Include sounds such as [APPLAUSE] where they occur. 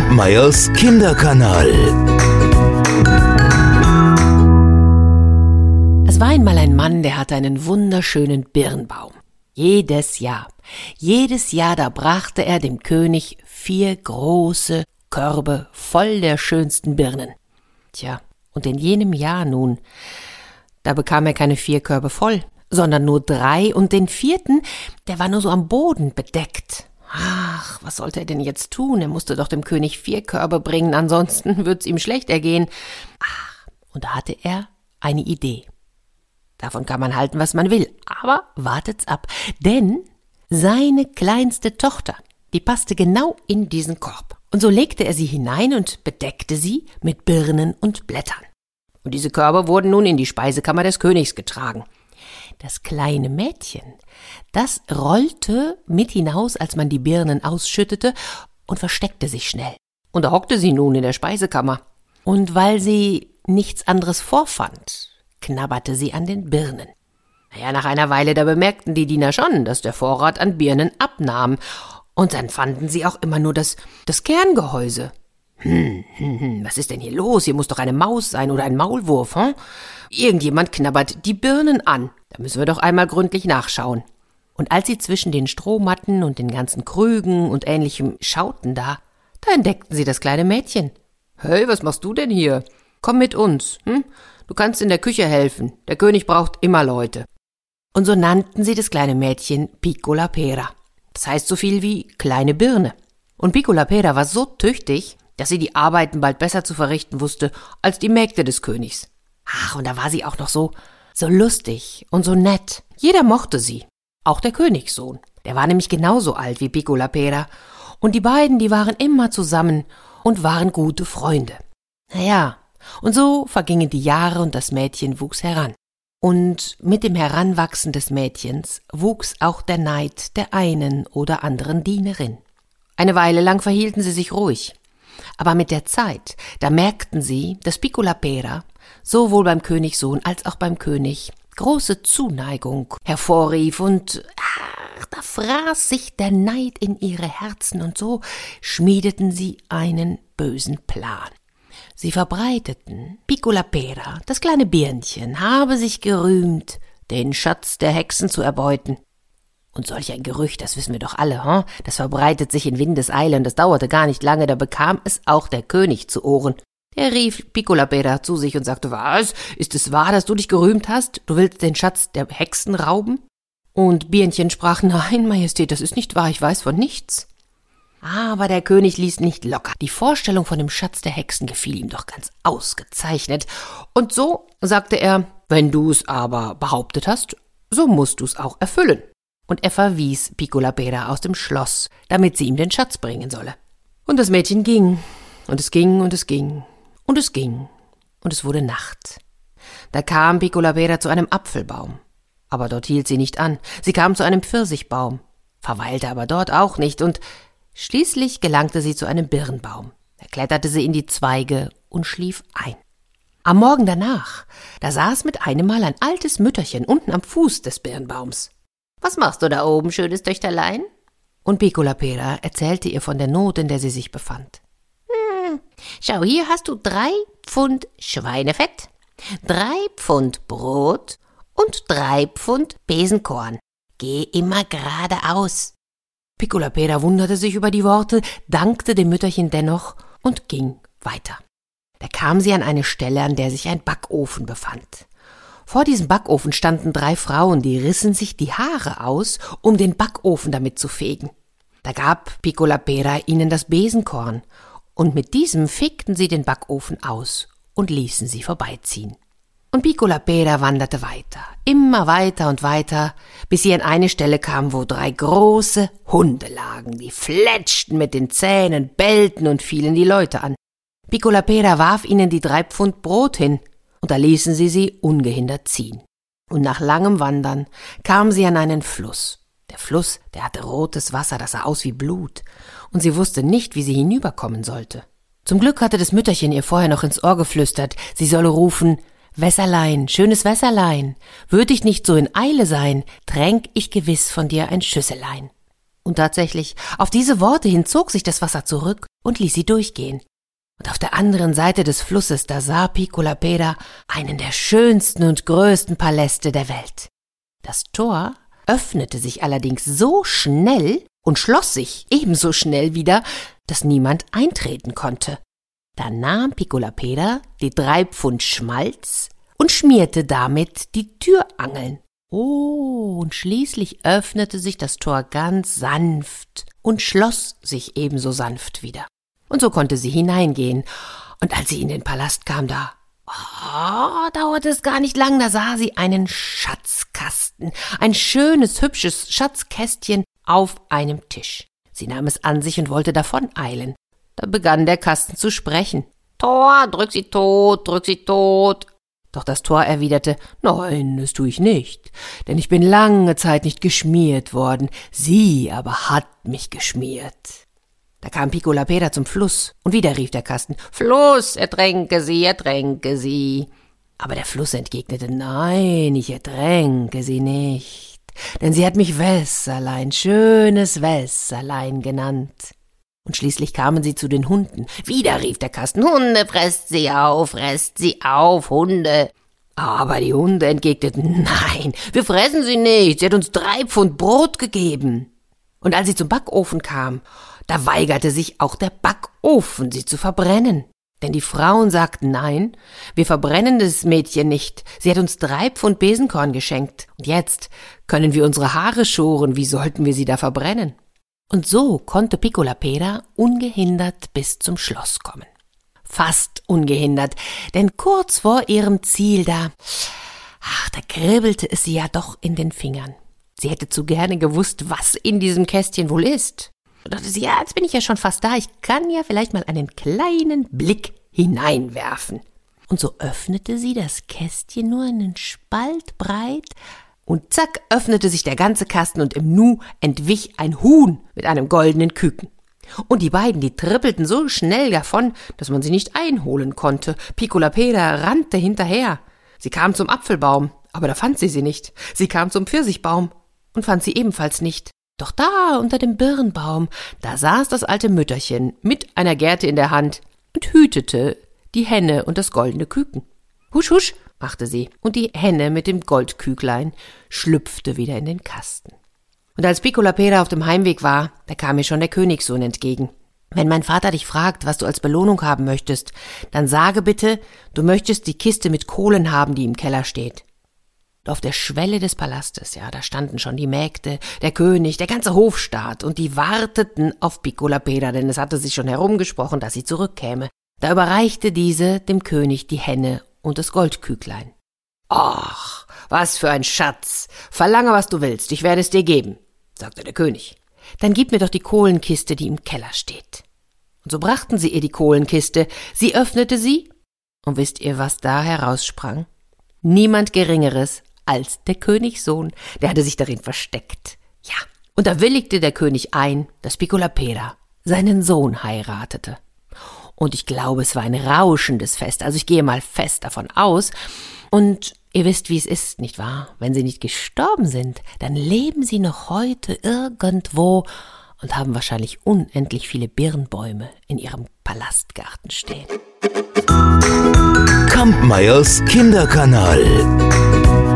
Kampmeyers Kinderkanal. Es war einmal ein Mann, der hatte einen wunderschönen Birnbaum. Jedes Jahr, jedes Jahr, da brachte er dem König vier große Körbe voll der schönsten Birnen. Tja, und in jenem Jahr nun, da bekam er keine vier Körbe voll, sondern nur drei, und den vierten, der war nur so am Boden bedeckt. Ach, was sollte er denn jetzt tun? Er musste doch dem König vier Körbe bringen, ansonsten [LAUGHS] wird's ihm schlecht ergehen. Ach, und da hatte er eine Idee. Davon kann man halten, was man will, aber wartet's ab, denn seine kleinste Tochter, die passte genau in diesen Korb. Und so legte er sie hinein und bedeckte sie mit Birnen und Blättern. Und diese Körbe wurden nun in die Speisekammer des Königs getragen. Das kleine Mädchen, das rollte mit hinaus, als man die Birnen ausschüttete, und versteckte sich schnell. Und da hockte sie nun in der Speisekammer. Und weil sie nichts anderes vorfand, knabberte sie an den Birnen. Naja, nach einer Weile, da bemerkten die Diener schon, dass der Vorrat an Birnen abnahm, und dann fanden sie auch immer nur das, das Kerngehäuse. Hm, hm, hm, was ist denn hier los? Hier muss doch eine Maus sein oder ein Maulwurf, hm? Irgendjemand knabbert die Birnen an. Da müssen wir doch einmal gründlich nachschauen. Und als sie zwischen den Strohmatten und den ganzen Krügen und ähnlichem schauten da, da entdeckten sie das kleine Mädchen. Hey, was machst du denn hier? Komm mit uns, hm? Du kannst in der Küche helfen. Der König braucht immer Leute. Und so nannten sie das kleine Mädchen Piccola Pera. Das heißt so viel wie kleine Birne. Und Piccola Pera war so tüchtig, dass sie die Arbeiten bald besser zu verrichten wusste als die Mägde des Königs. Ach, und da war sie auch noch so, so lustig und so nett. Jeder mochte sie. Auch der Königssohn. Der war nämlich genauso alt wie Piccola Pera. Und die beiden, die waren immer zusammen und waren gute Freunde. Naja, und so vergingen die Jahre und das Mädchen wuchs heran. Und mit dem Heranwachsen des Mädchens wuchs auch der Neid der einen oder anderen Dienerin. Eine Weile lang verhielten sie sich ruhig. Aber mit der Zeit, da merkten sie, dass Piccola Pera sowohl beim Königssohn als auch beim König große Zuneigung hervorrief und ach, da fraß sich der Neid in ihre Herzen und so schmiedeten sie einen bösen Plan. Sie verbreiteten, Piccola Pera, das kleine Birnchen, habe sich gerühmt, den Schatz der Hexen zu erbeuten. Und solch ein Gerücht, das wissen wir doch alle, hm? das verbreitet sich in Windeseile und das dauerte gar nicht lange, da bekam es auch der König zu Ohren. Der rief Piccola Pera zu sich und sagte, was? Ist es wahr, dass du dich gerühmt hast? Du willst den Schatz der Hexen rauben? Und Birnchen sprach, nein, Majestät, das ist nicht wahr, ich weiß von nichts. Aber der König ließ nicht locker. Die Vorstellung von dem Schatz der Hexen gefiel ihm doch ganz ausgezeichnet. Und so sagte er, wenn du es aber behauptet hast, so musst du es auch erfüllen. Und er verwies Piccola Pera aus dem Schloss, damit sie ihm den Schatz bringen solle. Und das Mädchen ging, und es ging, und es ging, und es ging, und es wurde Nacht. Da kam Piccola Pera zu einem Apfelbaum. Aber dort hielt sie nicht an. Sie kam zu einem Pfirsichbaum, verweilte aber dort auch nicht, und schließlich gelangte sie zu einem Birnbaum. Da kletterte sie in die Zweige und schlief ein. Am Morgen danach, da saß mit einem Mal ein altes Mütterchen unten am Fuß des Birnbaums. Was machst du da oben, schönes Töchterlein? Und Piccola Pera erzählte ihr von der Not, in der sie sich befand. Schau, hier hast du drei Pfund Schweinefett, drei Pfund Brot und drei Pfund Besenkorn. Geh immer geradeaus. Piccola Pera wunderte sich über die Worte, dankte dem Mütterchen dennoch und ging weiter. Da kam sie an eine Stelle, an der sich ein Backofen befand. Vor diesem Backofen standen drei Frauen, die rissen sich die Haare aus, um den Backofen damit zu fegen. Da gab Piccola Pera ihnen das Besenkorn und mit diesem fegten sie den Backofen aus und ließen sie vorbeiziehen. Und Piccola Pera wanderte weiter, immer weiter und weiter, bis sie an eine Stelle kam, wo drei große Hunde lagen, die fletschten mit den Zähnen, bellten und fielen die Leute an. Piccola Pera warf ihnen die drei Pfund Brot hin, und da ließen sie sie ungehindert ziehen. Und nach langem Wandern kamen sie an einen Fluss. Der Fluss, der hatte rotes Wasser, das sah aus wie Blut, und sie wusste nicht, wie sie hinüberkommen sollte. Zum Glück hatte das Mütterchen ihr vorher noch ins Ohr geflüstert, sie solle rufen Wässerlein, schönes Wässerlein, würd ich nicht so in Eile sein, tränk ich gewiss von dir ein Schüsselein. Und tatsächlich, auf diese Worte hin zog sich das Wasser zurück und ließ sie durchgehen. Und auf der anderen Seite des Flusses, da sah Piccolapeda einen der schönsten und größten Paläste der Welt. Das Tor öffnete sich allerdings so schnell und schloss sich ebenso schnell wieder, dass niemand eintreten konnte. Da nahm Piccolapeda die drei Pfund Schmalz und schmierte damit die Türangeln. Oh, und schließlich öffnete sich das Tor ganz sanft und schloss sich ebenso sanft wieder. Und so konnte sie hineingehen. Und als sie in den Palast kam, da oh, dauerte es gar nicht lang, da sah sie einen Schatzkasten, ein schönes, hübsches Schatzkästchen auf einem Tisch. Sie nahm es an sich und wollte davon eilen. Da begann der Kasten zu sprechen. Tor, drück sie tot, drück sie tot. Doch das Tor erwiderte, nein, das tue ich nicht, denn ich bin lange Zeit nicht geschmiert worden, sie aber hat mich geschmiert. Da kam Piccolapeda zum Fluss, und wieder rief der Kasten, Fluss, ertränke sie, ertränke sie. Aber der Fluss entgegnete, nein, ich ertränke sie nicht, denn sie hat mich Wässerlein, schönes Wässerlein genannt. Und schließlich kamen sie zu den Hunden. Wieder rief der Kasten, Hunde, fresst sie auf, fresst sie auf, Hunde. Aber die Hunde entgegneten, nein, wir fressen sie nicht, sie hat uns drei Pfund Brot gegeben. Und als sie zum Backofen kam, da weigerte sich auch der Backofen, sie zu verbrennen. Denn die Frauen sagten nein, wir verbrennen das Mädchen nicht. Sie hat uns drei Pfund Besenkorn geschenkt. Und jetzt können wir unsere Haare schoren, wie sollten wir sie da verbrennen? Und so konnte Piccolapeda ungehindert bis zum Schloss kommen. Fast ungehindert, denn kurz vor ihrem Ziel da, ach, da kribbelte es sie ja doch in den Fingern. Sie hätte zu gerne gewusst, was in diesem Kästchen wohl ist. Da dachte sie, ja, jetzt bin ich ja schon fast da, ich kann ja vielleicht mal einen kleinen Blick hineinwerfen. Und so öffnete sie das Kästchen nur einen Spalt breit, und zack öffnete sich der ganze Kasten und im Nu entwich ein Huhn mit einem goldenen Küken. Und die beiden, die trippelten so schnell davon, dass man sie nicht einholen konnte. Piccolapeda rannte hinterher. Sie kam zum Apfelbaum, aber da fand sie sie nicht. Sie kam zum Pfirsichbaum und fand sie ebenfalls nicht. Doch da unter dem Birnbaum, da saß das alte Mütterchen mit einer Gerte in der Hand und hütete die Henne und das goldene Küken. Husch, husch, machte sie, und die Henne mit dem Goldküglein schlüpfte wieder in den Kasten. Und als Piccolapeda auf dem Heimweg war, da kam mir schon der Königssohn entgegen. Wenn mein Vater dich fragt, was du als Belohnung haben möchtest, dann sage bitte, du möchtest die Kiste mit Kohlen haben, die im Keller steht. Auf der Schwelle des Palastes, ja, da standen schon die Mägde, der König, der ganze Hofstaat, und die warteten auf Piccolapeda, denn es hatte sich schon herumgesprochen, dass sie zurückkäme. Da überreichte diese dem König die Henne und das Goldküglein. Ach, was für ein Schatz. Verlange, was du willst, ich werde es dir geben, sagte der König. Dann gib mir doch die Kohlenkiste, die im Keller steht. Und so brachten sie ihr die Kohlenkiste, sie öffnete sie, und wisst ihr, was da heraussprang? Niemand Geringeres als der Königssohn, der hatte sich darin versteckt. Ja, und da willigte der König ein, dass Piccolapeda seinen Sohn heiratete. Und ich glaube, es war ein rauschendes Fest. Also ich gehe mal fest davon aus. Und ihr wisst, wie es ist, nicht wahr? Wenn sie nicht gestorben sind, dann leben sie noch heute irgendwo und haben wahrscheinlich unendlich viele Birnbäume in ihrem Palastgarten stehen. Kampmeyers Kinderkanal.